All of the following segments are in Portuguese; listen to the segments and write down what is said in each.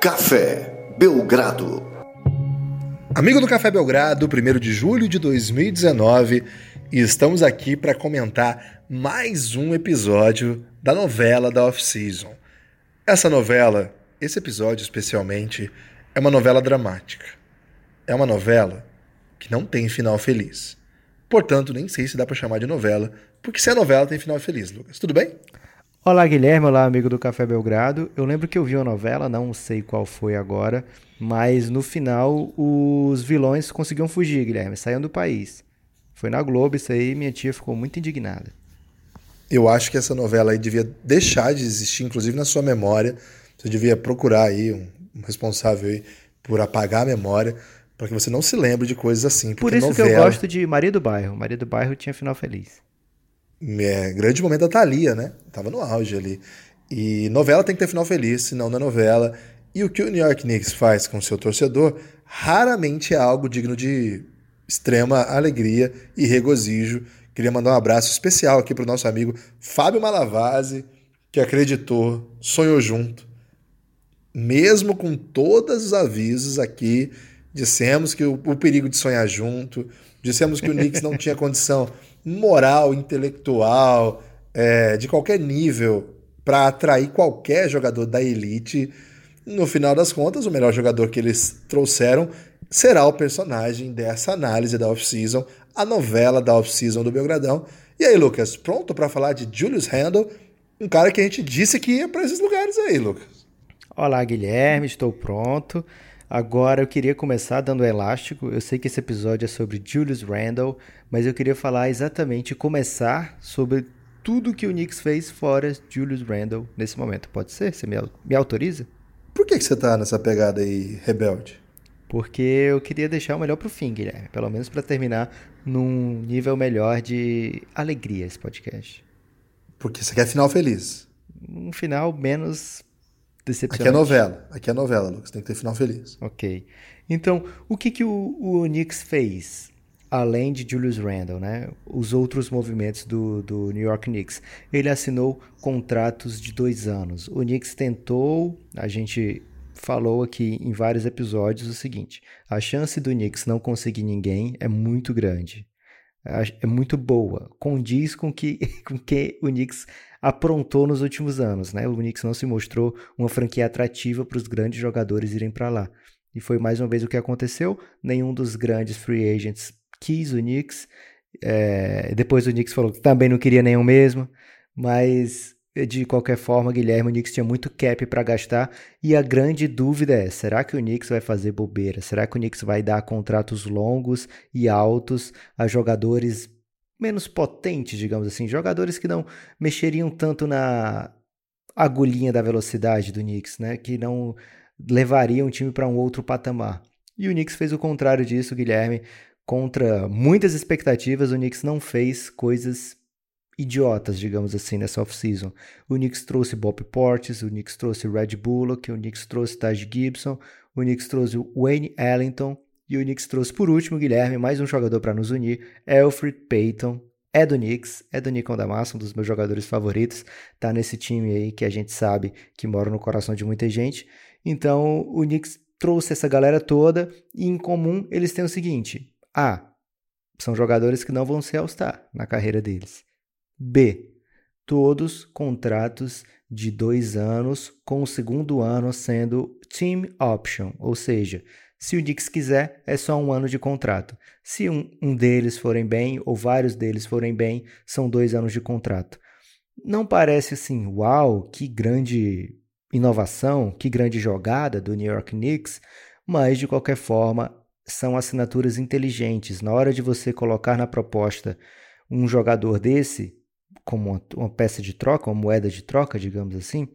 Café Belgrado. Amigo do Café Belgrado, 1 de julho de 2019, e estamos aqui para comentar mais um episódio da novela da Off-Season. Essa novela, esse episódio especialmente, é uma novela dramática. É uma novela que não tem final feliz. Portanto, nem sei se dá para chamar de novela, porque se é novela tem final feliz, Lucas. Tudo bem? Olá, Guilherme. Olá, amigo do Café Belgrado. Eu lembro que eu vi uma novela, não sei qual foi agora, mas no final os vilões conseguiam fugir, Guilherme, saíam do país. Foi na Globo isso aí, minha tia ficou muito indignada. Eu acho que essa novela aí devia deixar de existir, inclusive na sua memória. Você devia procurar aí um responsável aí por apagar a memória, para que você não se lembre de coisas assim. Por isso novela... que eu gosto de Maria do Bairro. Maria do Bairro tinha final feliz. É, grande momento da Thalia, né? Tava no auge ali. E novela tem que ter final feliz, senão não é novela. E o que o New York Knicks faz com seu torcedor raramente é algo digno de extrema alegria e regozijo. Queria mandar um abraço especial aqui para o nosso amigo Fábio Malavase, que acreditou, sonhou junto. Mesmo com todos os avisos aqui, dissemos que o, o perigo de sonhar junto, dissemos que o Knicks não tinha condição moral, intelectual, é, de qualquer nível para atrair qualquer jogador da elite. No final das contas, o melhor jogador que eles trouxeram será o personagem dessa análise da off-season, a novela da off-season do Belgradão. E aí, Lucas, pronto para falar de Julius Randle, um cara que a gente disse que ia para esses lugares aí, Lucas? Olá, Guilherme, estou pronto. Agora eu queria começar dando elástico. Eu sei que esse episódio é sobre Julius Randle, mas eu queria falar exatamente, começar sobre tudo que o Knicks fez fora Julius Randle nesse momento. Pode ser? Você me, me autoriza? Por que, que você tá nessa pegada aí, rebelde? Porque eu queria deixar o melhor pro fim, Guilherme. Pelo menos para terminar num nível melhor de alegria esse podcast. Porque você quer final feliz. Um final menos decepcionante. Aqui é novela. Aqui é novela, Lucas. Tem que ter final feliz. Ok. Então, o que, que o, o Knicks fez? Além de Julius Randle, né? Os outros movimentos do, do New York Knicks. Ele assinou contratos de dois anos. O Knicks tentou, a gente falou aqui em vários episódios o seguinte: a chance do Knicks não conseguir ninguém é muito grande. É muito boa. Condiz com que, com que o Knicks aprontou nos últimos anos. Né? O Knicks não se mostrou uma franquia atrativa para os grandes jogadores irem para lá. E foi mais uma vez o que aconteceu. Nenhum dos grandes free agents quis o Knicks. É, depois o Knicks falou que também não queria nenhum mesmo. Mas de qualquer forma, Guilherme, o Knicks tinha muito cap para gastar e a grande dúvida é: será que o Knicks vai fazer bobeira? Será que o Knicks vai dar contratos longos e altos a jogadores menos potentes, digamos assim, jogadores que não mexeriam tanto na agulhinha da velocidade do Knicks, né? Que não levariam o time para um outro patamar. E o Knicks fez o contrário disso, Guilherme. Contra muitas expectativas, o Knicks não fez coisas idiotas, digamos assim, nessa off-season. O Knicks trouxe Bob Portis, o Knicks trouxe Red Bullock, o Knicks trouxe Taj Gibson, o Knicks trouxe Wayne Ellington, e o Knicks trouxe por último, Guilherme, mais um jogador para nos unir, Alfred Payton. É do Knicks, é do Nicão da Massa, um dos meus jogadores favoritos. Tá nesse time aí que a gente sabe que mora no coração de muita gente. Então, o Knicks trouxe essa galera toda e em comum eles têm o seguinte: A. São jogadores que não vão ser All-Star na carreira deles. B. Todos contratos de dois anos, com o segundo ano sendo team option, ou seja, se o Knicks quiser, é só um ano de contrato. Se um, um deles forem bem, ou vários deles forem bem, são dois anos de contrato. Não parece assim, uau, que grande inovação, que grande jogada do New York Knicks, mas de qualquer forma são assinaturas inteligentes. Na hora de você colocar na proposta um jogador desse, como uma, peça de troca, uma moeda de troca, digamos assim,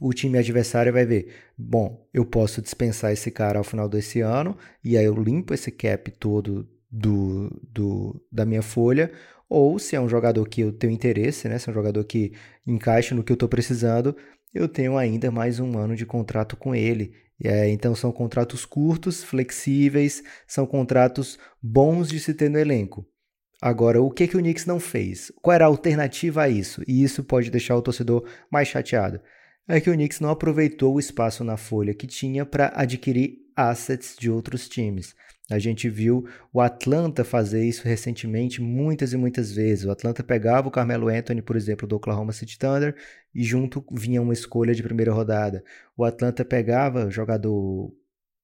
o time adversário vai ver, bom, eu posso dispensar esse cara ao final desse ano e aí eu limpo esse cap todo do, do da minha folha, ou se é um jogador que eu tenho interesse, né, se é um jogador que encaixa no que eu estou precisando, eu tenho ainda mais um ano de contrato com ele. É, então são contratos curtos, flexíveis, são contratos bons de se ter no elenco. Agora, o que, que o Knicks não fez? Qual era a alternativa a isso? E isso pode deixar o torcedor mais chateado é que o Knicks não aproveitou o espaço na folha que tinha para adquirir assets de outros times. A gente viu o Atlanta fazer isso recentemente muitas e muitas vezes. O Atlanta pegava o Carmelo Anthony, por exemplo, do Oklahoma City Thunder, e junto vinha uma escolha de primeira rodada. O Atlanta pegava o jogador,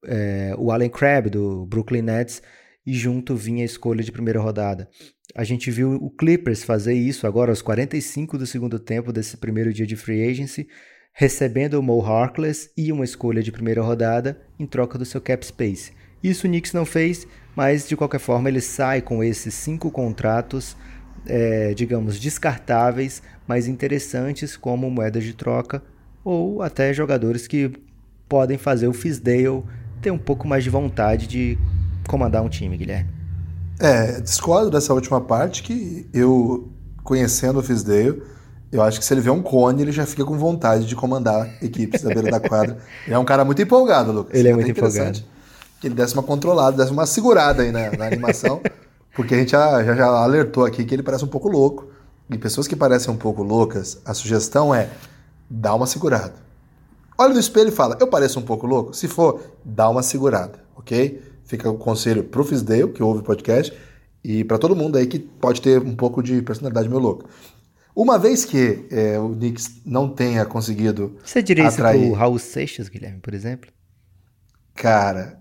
é, o Allen Crabbe, do Brooklyn Nets, e junto vinha a escolha de primeira rodada. A gente viu o Clippers fazer isso agora aos 45 do segundo tempo desse primeiro dia de free agency, recebendo o Mo Harkless e uma escolha de primeira rodada em troca do seu cap space. Isso o Knicks não fez, mas de qualquer forma ele sai com esses cinco contratos, é, digamos, descartáveis, mas interessantes como moedas de troca ou até jogadores que podem fazer o Fisdale ter um pouco mais de vontade de comandar um time, Guilherme. É, discordo dessa última parte que eu, conhecendo o Fisdale, eu acho que se ele vê um cone, ele já fica com vontade de comandar equipes da beira da quadra. Ele é um cara muito empolgado, Lucas. Ele é muito empolgado. Que ele desse uma controlada, desse uma segurada aí na, na animação, porque a gente já, já, já alertou aqui que ele parece um pouco louco. E pessoas que parecem um pouco loucas, a sugestão é dá uma segurada. Olha no espelho e fala, eu pareço um pouco louco? Se for, dá uma segurada, ok? Fica o conselho pro Fisdale, que ouve o podcast, e para todo mundo aí que pode ter um pouco de personalidade meio louca. Uma vez que é, o Knicks não tenha conseguido. Você diria atrair... isso pro Raul Seixas, Guilherme, por exemplo? Cara,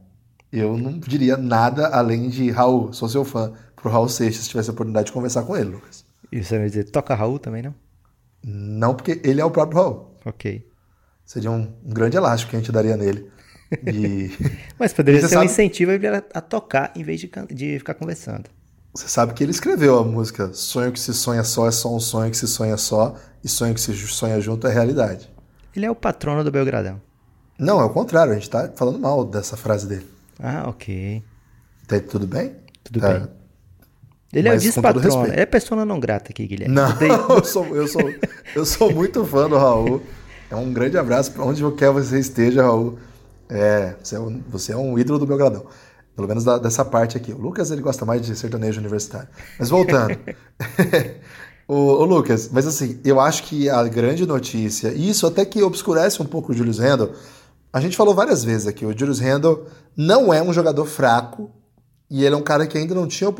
eu não diria nada além de Raul, sou seu fã, pro Raul Seixas se tivesse a oportunidade de conversar com ele, Lucas. E você vai dizer, toca Raul também, não? Não, porque ele é o próprio Raul. Ok. Seria um, um grande elástico que a gente daria nele. E... Mas poderia ser sabe... um incentivo a, a tocar em vez de, de ficar conversando. Você sabe que ele escreveu a música Sonho que se sonha só é só um sonho que se sonha só, e sonho que se sonha junto é realidade. Ele é o patrono do Belgradão. Não, é o contrário, a gente tá falando mal dessa frase dele. Ah, ok. Tá tudo bem? Tudo tá. bem. Ele Mas, é o vice-patrono, é persona não grata aqui, Guilherme. Não, eu sou, eu, sou, eu sou muito fã do Raul. É um grande abraço para onde quer você esteja, Raul. É, você é, um, você é um ídolo do meu gradão. Pelo menos da, dessa parte aqui. O Lucas ele gosta mais de sertanejo universitário. Mas voltando. o, o, Lucas, mas assim, eu acho que a grande notícia, e isso até que obscurece um pouco o Julius Randle, a gente falou várias vezes aqui, o Julius Randle não é um jogador fraco e ele é um cara que ainda não tinha,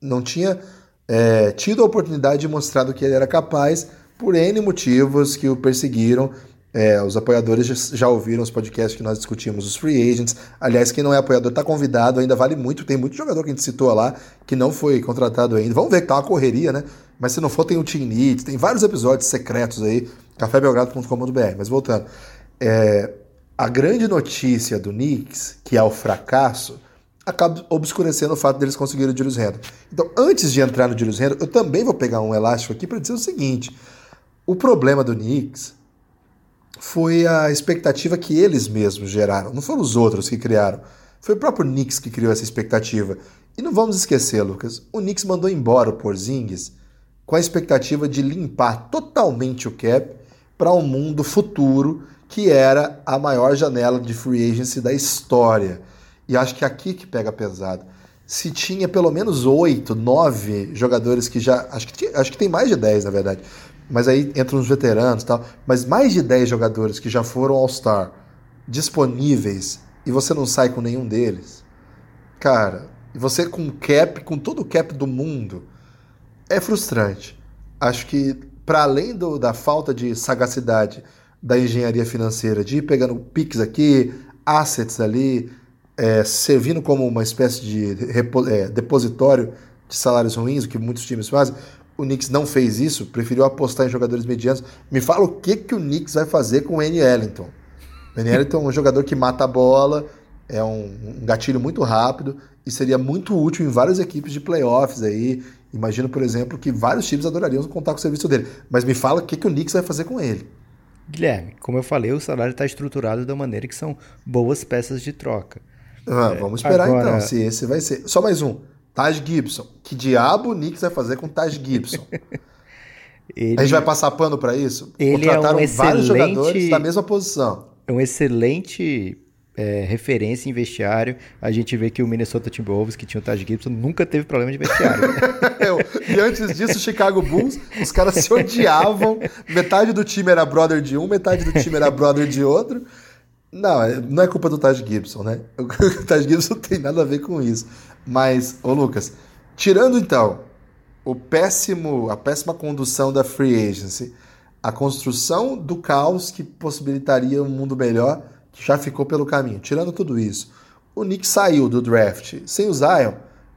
não tinha é, tido a oportunidade de mostrar do que ele era capaz por N motivos que o perseguiram é, os apoiadores já ouviram os podcasts que nós discutimos, os free agents. Aliás, quem não é apoiador está convidado, ainda vale muito. Tem muito jogador que a gente citou lá que não foi contratado ainda. Vamos ver que tá uma correria, né? Mas se não for, tem o Team Needs, tem vários episódios secretos aí, cafébelgrado.com.br. Mas voltando, é, a grande notícia do Knicks, que é o fracasso, acaba obscurecendo o fato deles conseguirem o Julius Randle. Então, antes de entrar no Julius Randle, eu também vou pegar um elástico aqui para dizer o seguinte: o problema do Knicks foi a expectativa que eles mesmos geraram. Não foram os outros que criaram. Foi o próprio Knicks que criou essa expectativa. E não vamos esquecer, Lucas, o Knicks mandou embora o Porzingis com a expectativa de limpar totalmente o cap para um mundo futuro que era a maior janela de free agency da história. E acho que é aqui que pega pesado. Se tinha pelo menos oito, nove jogadores que já. Acho que, acho que tem mais de dez, na verdade mas aí entram os veteranos e tal. Mas mais de 10 jogadores que já foram All-Star disponíveis e você não sai com nenhum deles, cara, e você com cap, com todo o cap do mundo, é frustrante. Acho que, para além do, da falta de sagacidade da engenharia financeira, de ir pegando piques aqui, assets ali, é, servindo como uma espécie de é, depositório de salários ruins, o que muitos times fazem, o Knicks não fez isso, preferiu apostar em jogadores medianos. Me fala o que, que o Knicks vai fazer com o N. Ellington. O N. Ellington é um jogador que mata a bola, é um, um, gatilho muito rápido e seria muito útil em várias equipes de playoffs aí. Imagino, por exemplo, que vários times adorariam contar com o serviço dele. Mas me fala o que, que o Knicks vai fazer com ele. Guilherme, como eu falei, o salário está estruturado da maneira que são boas peças de troca. Ah, é, vamos esperar agora... então, se esse vai ser. Só mais um. Taj Gibson. Que diabo o Knicks vai fazer com Taj Gibson? Ele... A gente vai passar pano para isso? Ele Contrataram é um excelente... vários jogadores da mesma posição. É um excelente é, referência em vestiário, a gente vê que o Minnesota Timberwolves, que tinha o Taj Gibson, nunca teve problema de vestiário. e antes disso, o Chicago Bulls, os caras se odiavam. Metade do time era brother de um, metade do time era brother de outro. Não, é, não é culpa do Taj Gibson, né? O Taj Gibson tem nada a ver com isso. Mas, ô Lucas, tirando então o péssimo, a péssima condução da free agency, a construção do caos que possibilitaria um mundo melhor, que já ficou pelo caminho. Tirando tudo isso, o Nick saiu do draft sem o Zion,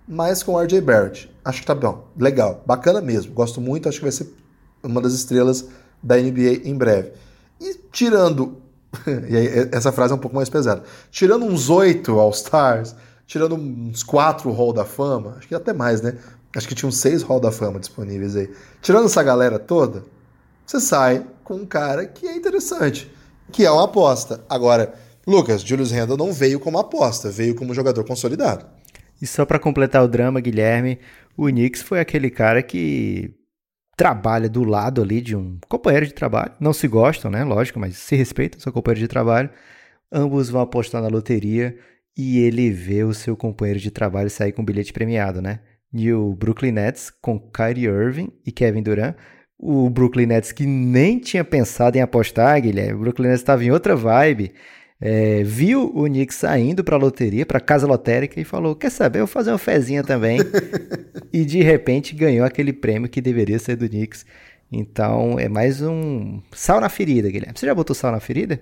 mas com o RJ Barrett. Acho que tá bom, legal, bacana mesmo. Gosto muito, acho que vai ser uma das estrelas da NBA em breve. E tirando, e aí, essa frase é um pouco mais pesada, tirando uns oito All-Stars, tirando uns quatro Hall da Fama, acho que até mais, né? Acho que tinha uns seis Hall da Fama disponíveis aí. Tirando essa galera toda, você sai com um cara que é interessante, que é uma aposta. Agora, Lucas, Julius Randle não veio como aposta, veio como jogador consolidado. E só para completar o drama, Guilherme, o Knicks foi aquele cara que trabalha do lado ali de um companheiro de trabalho. Não se gostam, né? Lógico, mas se respeitam, seu companheiro de trabalho. Ambos vão apostar na loteria e ele vê o seu companheiro de trabalho sair com um bilhete premiado, né? E o Brooklyn Nets com Kyrie Irving e Kevin Durant o Brooklyn Nets, que nem tinha pensado em apostar, Guilherme, o Brooklyn Nets estava em outra vibe, é, viu o Knicks saindo para a loteria, para casa lotérica, e falou: Quer saber, eu vou fazer uma fezinha também. e de repente ganhou aquele prêmio que deveria ser do Knicks. Então é mais um sal na ferida, Guilherme. Você já botou sal na ferida?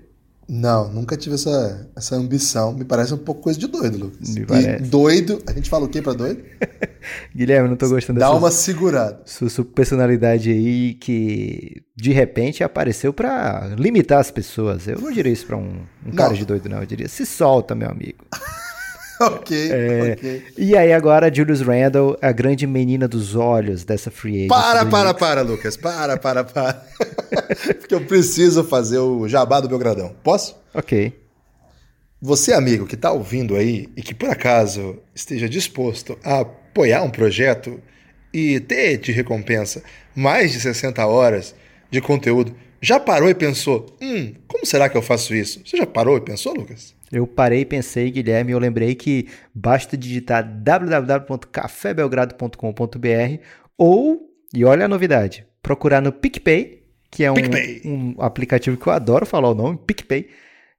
Não, nunca tive essa, essa ambição. Me parece um pouco coisa de doido, Lucas. Me parece. E doido, a gente fala o quê pra doido? Guilherme, não tô gostando Dá uma segurada. Sua, sua, personalidade aí que de repente apareceu para limitar as pessoas. Eu não diria isso pra um, um cara de doido, não. Eu diria, se solta, meu amigo. ok, é, ok. E aí agora Julius Randle, a grande menina dos olhos dessa free agent. Para, para, para, Lucas. Para, para, para. Porque eu preciso fazer o jabá do Belgradão. Posso? Ok. Você, amigo, que está ouvindo aí e que por acaso esteja disposto a apoiar um projeto e ter de recompensa mais de 60 horas de conteúdo, já parou e pensou: hum, como será que eu faço isso? Você já parou e pensou, Lucas? Eu parei e pensei, Guilherme, eu lembrei que basta digitar www.cafébelgrado.com.br ou, e olha a novidade, procurar no PicPay, que é um, um, aplicativo que eu adoro falar o nome, PicPay.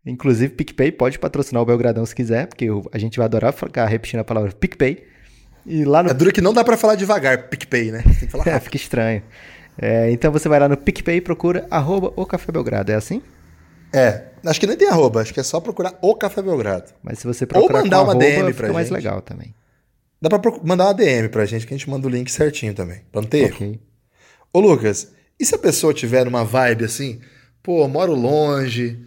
Inclusive, PicPay pode patrocinar o Belgradão se quiser, porque a gente vai adorar ficar repetindo a palavra PicPay. E lá no... É duro que não dá para falar devagar, PicPay, né? Tem que falar é, fica estranho. É, então você vai lá no PicPay e procura arroba o Café Belgrado, é assim? É, acho que nem tem arroba, acho que é só procurar o Café Belgrado. Mas se você procurar Ou mandar uma arroba, DM pra gente. mais legal também. Dá pra mandar uma DM pra gente que a gente manda o link certinho também, pra não ter okay. erro. Ô Lucas, e se a pessoa tiver numa vibe assim, pô, moro longe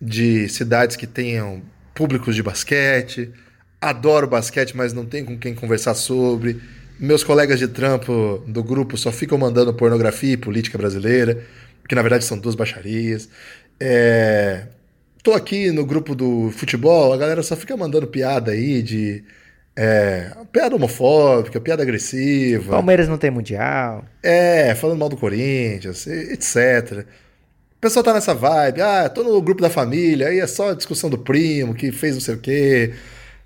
de cidades que tenham públicos de basquete, adoro basquete, mas não tenho com quem conversar sobre, meus colegas de trampo do grupo só ficam mandando pornografia e política brasileira, que na verdade são duas baixarias. É... Tô aqui no grupo do futebol, a galera só fica mandando piada aí de. É, piada homofóbica, piada agressiva. Palmeiras não tem mundial. É, falando mal do Corinthians, etc. O pessoal tá nessa vibe, ah, tô no grupo da família, aí é só discussão do primo que fez não sei o quê.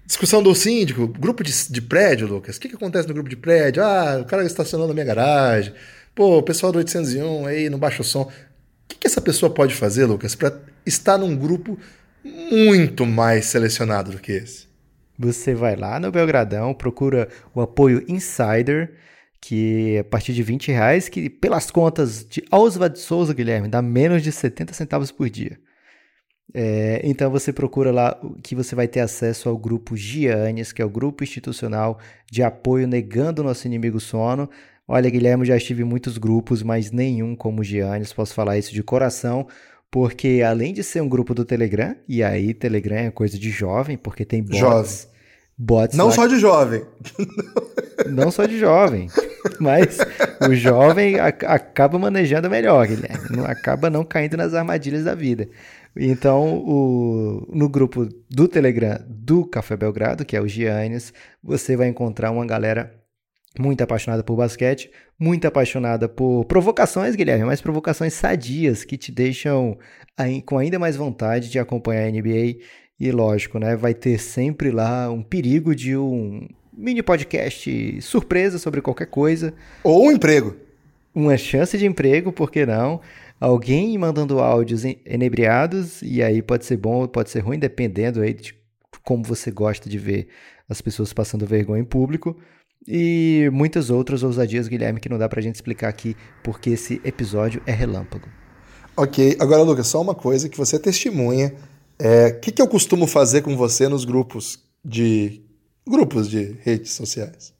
Discussão do síndico, grupo de, de prédio, Lucas. O que, que acontece no grupo de prédio? Ah, o cara estacionou na minha garagem. Pô, o pessoal do 801 aí não baixa o som que, que essa pessoa pode fazer, Lucas, para estar num grupo muito mais selecionado do que esse? Você vai lá no Belgradão, procura o apoio Insider, que é a partir de 20 reais, que pelas contas de Oswald Souza, Guilherme, dá menos de 70 centavos por dia. É, então você procura lá que você vai ter acesso ao grupo Giannis, que é o grupo institucional de apoio negando o nosso inimigo sono. Olha, Guilherme, já estive em muitos grupos, mas nenhum como o Giannis, posso falar isso de coração, porque além de ser um grupo do Telegram, e aí Telegram é coisa de jovem, porque tem bots. Jovem. Bots não só de jovem. Não só de jovem, mas o jovem acaba manejando melhor, Guilherme. Não, acaba não caindo nas armadilhas da vida. Então, o, no grupo do Telegram do Café Belgrado, que é o Giannis, você vai encontrar uma galera muito apaixonada por basquete, muito apaixonada por provocações, Guilherme, mas provocações sadias que te deixam com ainda mais vontade de acompanhar a NBA E lógico, né? Vai ter sempre lá um perigo de um mini podcast surpresa sobre qualquer coisa. Ou um emprego. Uma chance de emprego, por que não? Alguém mandando áudios enebriados, e aí pode ser bom, pode ser ruim, dependendo aí de como você gosta de ver as pessoas passando vergonha em público. E muitas outras ousadias, Guilherme, que não dá pra gente explicar aqui, porque esse episódio é relâmpago. Ok, agora, Lucas, só uma coisa que você é testemunha. O é, que, que eu costumo fazer com você nos grupos de grupos de redes sociais?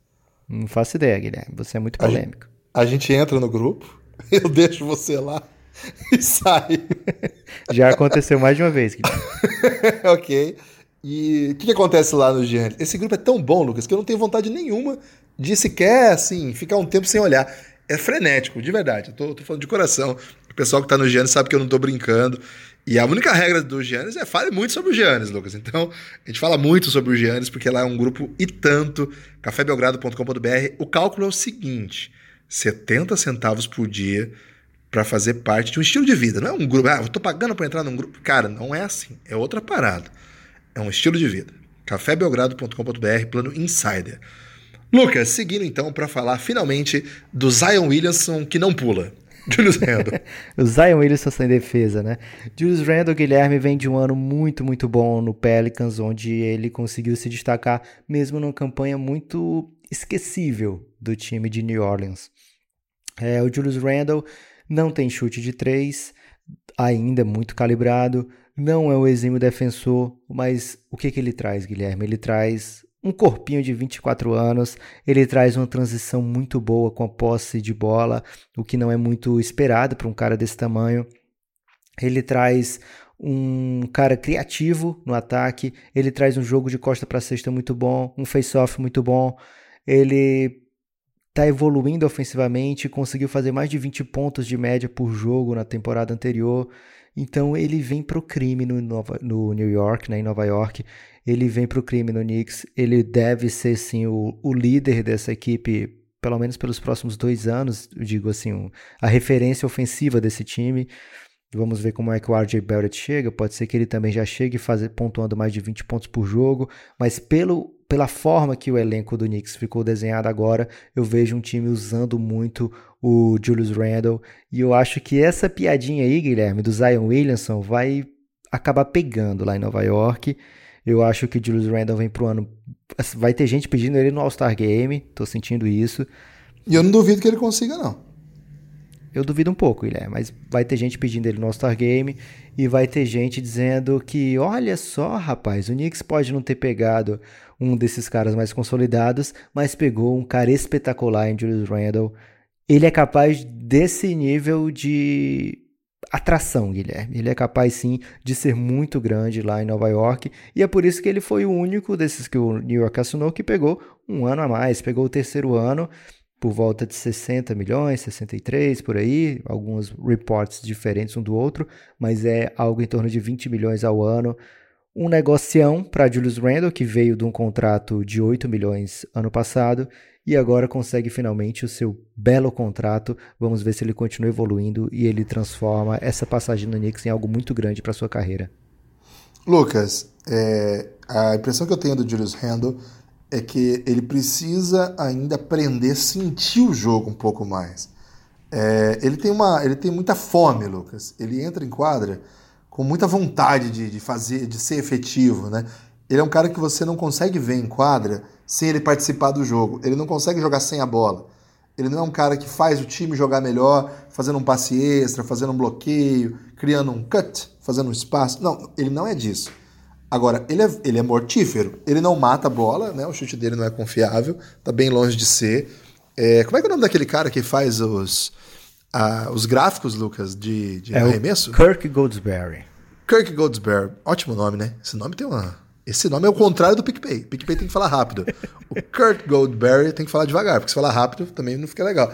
Não faço ideia, Guilherme. Você é muito polêmico. A gente, a gente entra no grupo, eu deixo você lá e sai. Já aconteceu mais de uma vez, Guilherme. ok. E o que, que, acontece lá no Giannis? Esse grupo é tão bom, Lucas, que eu não tenho vontade nenhuma de sequer, assim, ficar um tempo sem olhar. É frenético, de verdade. Eu tô, tô falando de coração. O pessoal que tá no Giannis sabe que eu não tô brincando. E a única regra do Giannis é fale muito sobre o Giannis, Lucas. Então, a gente fala muito sobre o Giannis, porque lá é um grupo e tanto, cafébelgrado.com.br. O cálculo é o seguinte: 70 centavos por dia para fazer parte de um estilo de vida. Não é um grupo, ah, eu tô pagando para entrar num grupo. Cara, não é assim. É outra parada. É um estilo de vida. cafébelgrado.com.br, plano Insider. Lucas, seguindo então para falar finalmente do Zion Williamson que não pula. Julius Randle. o Zion Williamson sem defesa, né? Julius Randle, Guilherme, vem de um ano muito, muito bom no Pelicans, onde ele conseguiu se destacar, mesmo numa campanha muito esquecível do time de New Orleans. É, o Julius Randle não tem chute de três, ainda muito calibrado, não é um exímio defensor, mas o que, que ele traz, Guilherme? Ele traz um corpinho de 24 anos, ele traz uma transição muito boa com a posse de bola, o que não é muito esperado para um cara desse tamanho. Ele traz um cara criativo no ataque, ele traz um jogo de costa para cesta muito bom, um face-off muito bom. Ele está evoluindo ofensivamente, conseguiu fazer mais de 20 pontos de média por jogo na temporada anterior. Então ele vem pro crime no, Nova, no New York, né, em Nova York. Ele vem pro crime no Knicks. Ele deve ser sim o, o líder dessa equipe, pelo menos pelos próximos dois anos. Digo assim, um, a referência ofensiva desse time. Vamos ver como é que o RJ Barrett chega. Pode ser que ele também já chegue fazer, pontuando mais de 20 pontos por jogo. Mas pelo, pela forma que o elenco do Knicks ficou desenhado agora, eu vejo um time usando muito o Julius Randle. E eu acho que essa piadinha aí, Guilherme, do Zion Williamson, vai acabar pegando lá em Nova York. Eu acho que o Julius Randle vem pro ano. Vai ter gente pedindo ele no All-Star Game, tô sentindo isso. E eu não duvido que ele consiga, não. Eu duvido um pouco, Guilherme, mas vai ter gente pedindo ele no All-Star Game e vai ter gente dizendo que, olha só, rapaz, o Knicks pode não ter pegado um desses caras mais consolidados, mas pegou um cara espetacular em Julius Randle ele é capaz desse nível de atração, Guilherme. Ele é capaz sim de ser muito grande lá em Nova York e é por isso que ele foi o único desses que o New York assinou que pegou um ano a mais, pegou o terceiro ano por volta de 60 milhões, 63 por aí, alguns reports diferentes um do outro, mas é algo em torno de 20 milhões ao ano. Um negocião para Julius Randle, que veio de um contrato de 8 milhões ano passado e agora consegue finalmente o seu belo contrato. Vamos ver se ele continua evoluindo e ele transforma essa passagem no Knicks em algo muito grande para sua carreira. Lucas, é, a impressão que eu tenho do Julius Randle é que ele precisa ainda aprender a sentir o jogo um pouco mais. É, ele, tem uma, ele tem muita fome, Lucas. Ele entra em quadra com muita vontade de, de fazer, de ser efetivo, né? Ele é um cara que você não consegue ver em quadra sem ele participar do jogo. Ele não consegue jogar sem a bola. Ele não é um cara que faz o time jogar melhor, fazendo um passe extra, fazendo um bloqueio, criando um cut, fazendo um espaço. Não, ele não é disso. Agora, ele é, ele é mortífero. Ele não mata a bola, né? O chute dele não é confiável, tá bem longe de ser. É, como é que é o nome daquele cara que faz os, os gráficos, Lucas, de, de é arremesso? Kirk Goldsberry. Kirk Goldsberry. Ótimo nome, né? Esse nome tem uma, esse nome é o contrário do PicPay. PicPay tem que falar rápido. O Kurt Goldberry tem que falar devagar, porque se falar rápido também não fica legal.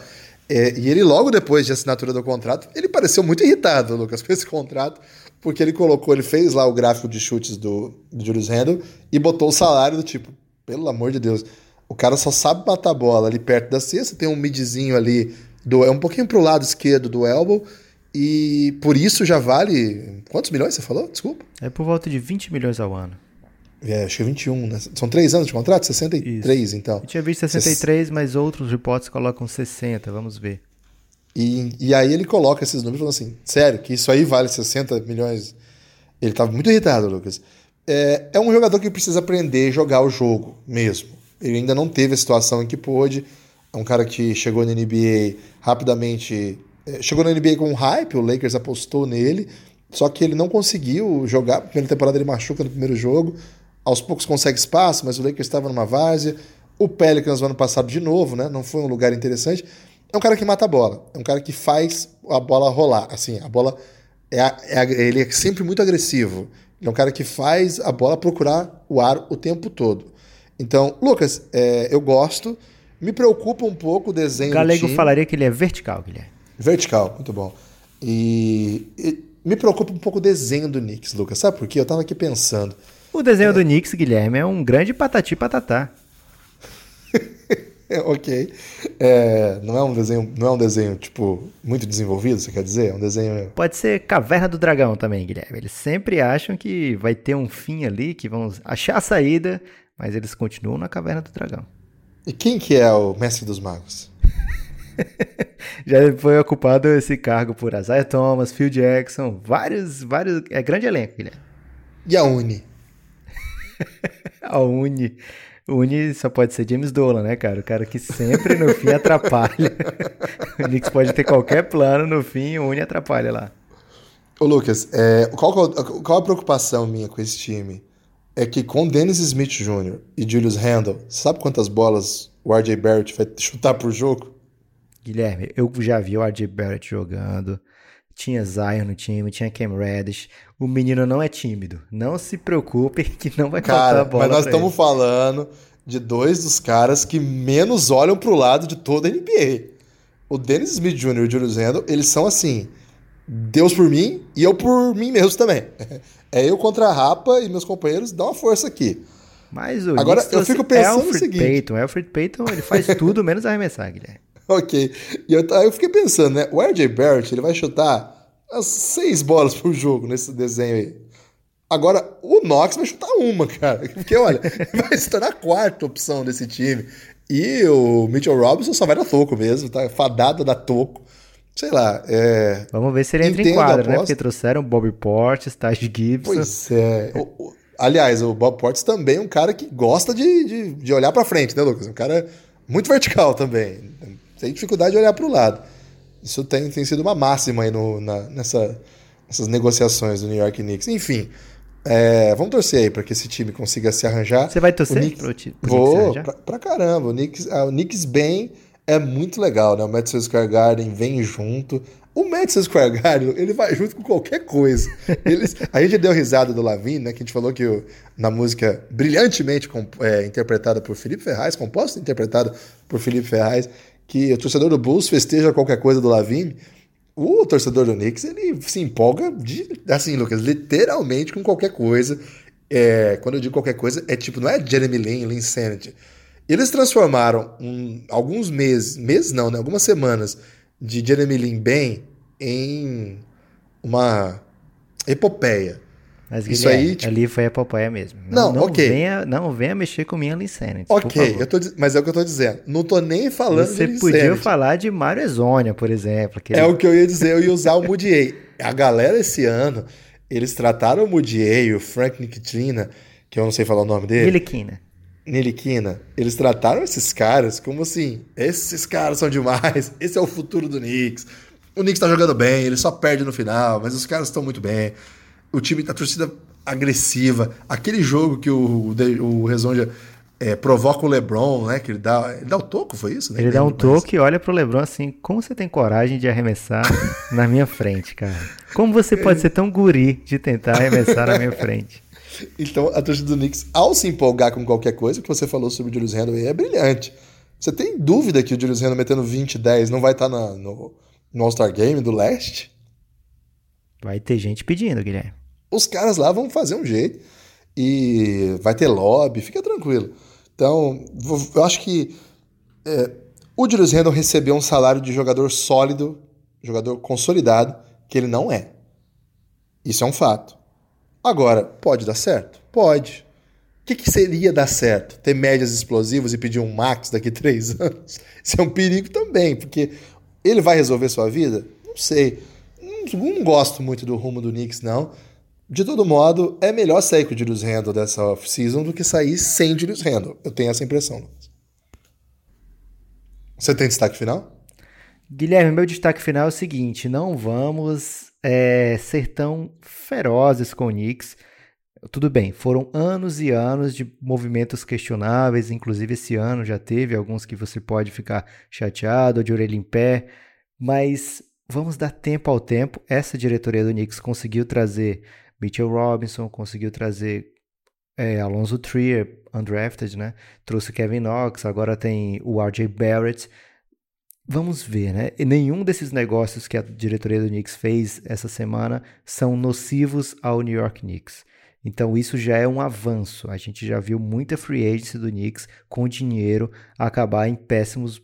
É, e ele, logo depois de assinatura do contrato, ele pareceu muito irritado, Lucas, com esse contrato, porque ele colocou, ele fez lá o gráfico de chutes do, do Julius Randle e botou o salário do tipo, pelo amor de Deus, o cara só sabe matar a bola ali perto da cesta, tem um midzinho ali, do, é um pouquinho pro lado esquerdo do elbow, e por isso já vale. Quantos milhões você falou? Desculpa. É por volta de 20 milhões ao ano. É, acho que é 21, né? São três anos de contrato? 63, Isso. então. Eu tinha visto 63, mas outros reportes colocam 60, vamos ver. E, e aí ele coloca esses números e fala assim: sério, que isso aí vale 60 milhões. Ele estava muito irritado, Lucas. É, é um jogador que precisa aprender a jogar o jogo mesmo. Ele ainda não teve a situação em que pôde. É um cara que chegou na NBA rapidamente. É, chegou na NBA com um hype, o Lakers apostou nele, só que ele não conseguiu jogar. Na primeira temporada ele machuca no primeiro jogo. Aos poucos consegue espaço, mas o Lakers estava numa várzea. O Pelicans no ano passado de novo, né? Não foi um lugar interessante. É um cara que mata a bola. É um cara que faz a bola rolar. Assim, a bola. É, é, ele é sempre muito agressivo. É um cara que faz a bola procurar o ar o tempo todo. Então, Lucas, é, eu gosto. Me preocupa um pouco o desenho. O Galego falaria que ele é vertical, Guilherme. Vertical, muito bom. E, e, me preocupa um pouco o desenho do Knicks, Lucas. Sabe por quê? Eu tava aqui pensando. O desenho é... do Knicks, Guilherme, é um grande patati patatá. ok. É, não é um desenho, não é um desenho tipo muito desenvolvido, você quer dizer? É um desenho. Pode ser Caverna do Dragão também, Guilherme. Eles sempre acham que vai ter um fim ali, que vão achar a saída, mas eles continuam na Caverna do Dragão. E quem que é o mestre dos magos? Já foi ocupado esse cargo por Isaiah Thomas, Phil Jackson, vários, vários, é grande elenco, Guilherme. E a Uni? a Uni. Uni só pode ser James Dolan, né, cara? O cara que sempre no fim atrapalha. o Knicks pode ter qualquer plano, no fim o Uni atrapalha lá. Ô Lucas, é, qual, qual a preocupação minha com esse time? É que com Dennis Smith Jr. e Julius Randle, sabe quantas bolas o RJ Barrett vai chutar por jogo? Guilherme, eu já vi o RJ Barrett jogando. Tinha Zion no time, tinha Cam Reddish. O menino não é tímido. Não se preocupe que não vai Cara, faltar a bola. Mas nós estamos falando de dois dos caras que menos olham para o lado de toda a NBA. O Dennis Smith Jr. e o Julius Randle, eles são assim: Deus por mim e eu por mim mesmo também. É eu contra a Rapa e meus companheiros, dá uma força aqui. Mas o Agora eu fico pensando Alfred no seguinte: Payton, Alfred Payton, ele faz tudo menos arremessar, Guilherme. ok. E eu, eu fiquei pensando, né? O RJ Barrett, ele vai chutar as seis bolas por jogo nesse desenho aí. Agora, o Knox vai chutar uma, cara. Porque, olha, vai se tornar a quarta opção desse time. E o Mitchell Robinson só vai dar toco mesmo, tá? Fadada da toco. Sei lá, é... Vamos ver se ele entra em quadra, né? Porque trouxeram o Bobby Portis, Taj Gibson. Pois é. o, o, aliás, o Bob Portis também é um cara que gosta de, de, de olhar para frente, né, Lucas? Um cara muito vertical também. Tem dificuldade de olhar para o lado. Isso tem, tem sido uma máxima aí no, na, nessa, nessas negociações do New York Knicks. Enfim, é, vamos torcer aí para que esse time consiga se arranjar. Você vai torcer Knicks, pro, time? Vou, pra, pra, caramba. O Knicks, ah, o Knicks bem é muito legal, né? O Madison Square Garden vem junto. O Madison Square Garden, ele vai junto com qualquer coisa. Eles, a gente deu risada do Lavigne, né? Que a gente falou que o, na música brilhantemente é, interpretada por Felipe Ferraz, composta e interpretada por Felipe Ferraz, que o torcedor do Bulls festeja qualquer coisa do Lavigne, o torcedor do Knicks ele se empolga de, assim, Lucas, literalmente com qualquer coisa. É, quando eu digo qualquer coisa, é tipo, não é Jeremy Lin, Lin Sanity. Eles transformaram um, alguns meses, meses não, né? Algumas semanas de Jeremy Lin bem em uma epopeia. Mas Isso aí, tipo... ali foi a papai mesmo. Não, não, não ok. Venha, não venha mexer com minha Insanity. Ok, eu tô, mas é o que eu tô dizendo. Não tô nem falando Você de podia falar de Mario Exônia, por exemplo. É o que eu ia dizer, eu ia usar o Moody A galera esse ano, eles trataram o Moody o Frank Nikitina, que eu não sei falar o nome dele. Niliquina. Niliquina. Eles trataram esses caras como assim, esses caras são demais, esse é o futuro do Knicks. O Knicks tá jogando bem, ele só perde no final, mas os caras estão muito bem o time da torcida agressiva, aquele jogo que o, o Rezonja é, provoca o LeBron, né? Que ele dá, ele dá o toco, foi isso? Né? Ele dá um toco e olha pro LeBron assim: como você tem coragem de arremessar na minha frente, cara? Como você pode ser tão guri de tentar arremessar na minha frente? Então, a torcida do Knicks, ao se empolgar com qualquer coisa, que você falou sobre o Julius Randle aí é brilhante. Você tem dúvida que o Julius Randle metendo 20 e 10 não vai estar tá no, no All-Star Game do leste? Vai ter gente pedindo, Guilherme os caras lá vão fazer um jeito e vai ter lobby, fica tranquilo. Então, eu acho que é, o Julius Randle recebeu um salário de jogador sólido, jogador consolidado, que ele não é. Isso é um fato. Agora, pode dar certo? Pode. que, que seria dar certo? Ter médias explosivas e pedir um max daqui a três anos? Isso é um perigo também, porque ele vai resolver sua vida? Não sei. Não, não gosto muito do rumo do Knicks, não. De todo modo, é melhor sair com o Julius Randle dessa off-season do que sair sem Julius Randle. Eu tenho essa impressão. Você tem destaque final? Guilherme, meu destaque final é o seguinte: não vamos é, ser tão ferozes com o Knicks. Tudo bem, foram anos e anos de movimentos questionáveis, inclusive esse ano já teve alguns que você pode ficar chateado, de orelha em pé, mas vamos dar tempo ao tempo. Essa diretoria do Knicks conseguiu trazer Mitchell Robinson, conseguiu trazer é, Alonso Trier, undrafted, né? Trouxe Kevin Knox, agora tem o RJ Barrett. Vamos ver, né? E nenhum desses negócios que a diretoria do Knicks fez essa semana são nocivos ao New York Knicks. Então isso já é um avanço. A gente já viu muita free agency do Knicks com dinheiro acabar em péssimos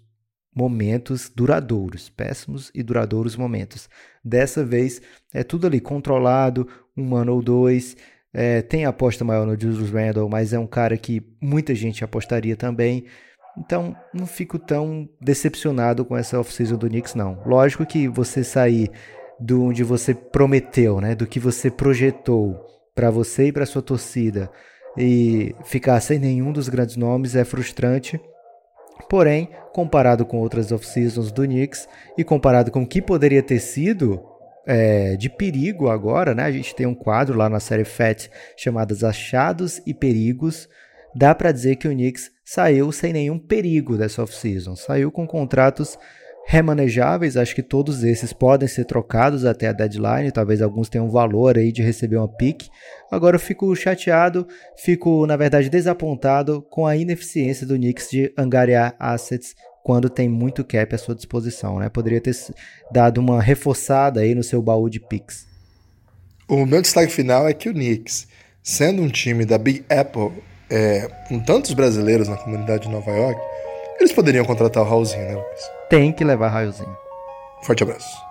momentos duradouros, péssimos e duradouros momentos. Dessa vez é tudo ali controlado, um ano ou dois. É, tem aposta maior no Julius Randle, mas é um cara que muita gente apostaria também. Então, não fico tão decepcionado com essa off-season do Knicks, não. Lógico que você sair do onde você prometeu, né, do que você projetou para você e para sua torcida e ficar sem nenhum dos grandes nomes é frustrante. Porém, comparado com outras off-seasons do Knicks e comparado com o que poderia ter sido é, de perigo agora, né? A gente tem um quadro lá na série FAT chamado Achados e Perigos. Dá para dizer que o Knicks saiu sem nenhum perigo dessa off-season. Saiu com contratos remanejáveis, acho que todos esses podem ser trocados até a deadline, talvez alguns tenham valor aí de receber uma pick. Agora eu fico chateado, fico na verdade desapontado com a ineficiência do Knicks de angariar assets quando tem muito cap à sua disposição, né? Poderia ter dado uma reforçada aí no seu baú de picks. O meu destaque final é que o Knicks, sendo um time da Big Apple, é, com tantos brasileiros na comunidade de Nova York, eles poderiam contratar o Raulzinho, né, Lucas? Tem que levar Raulzinho. Forte abraço.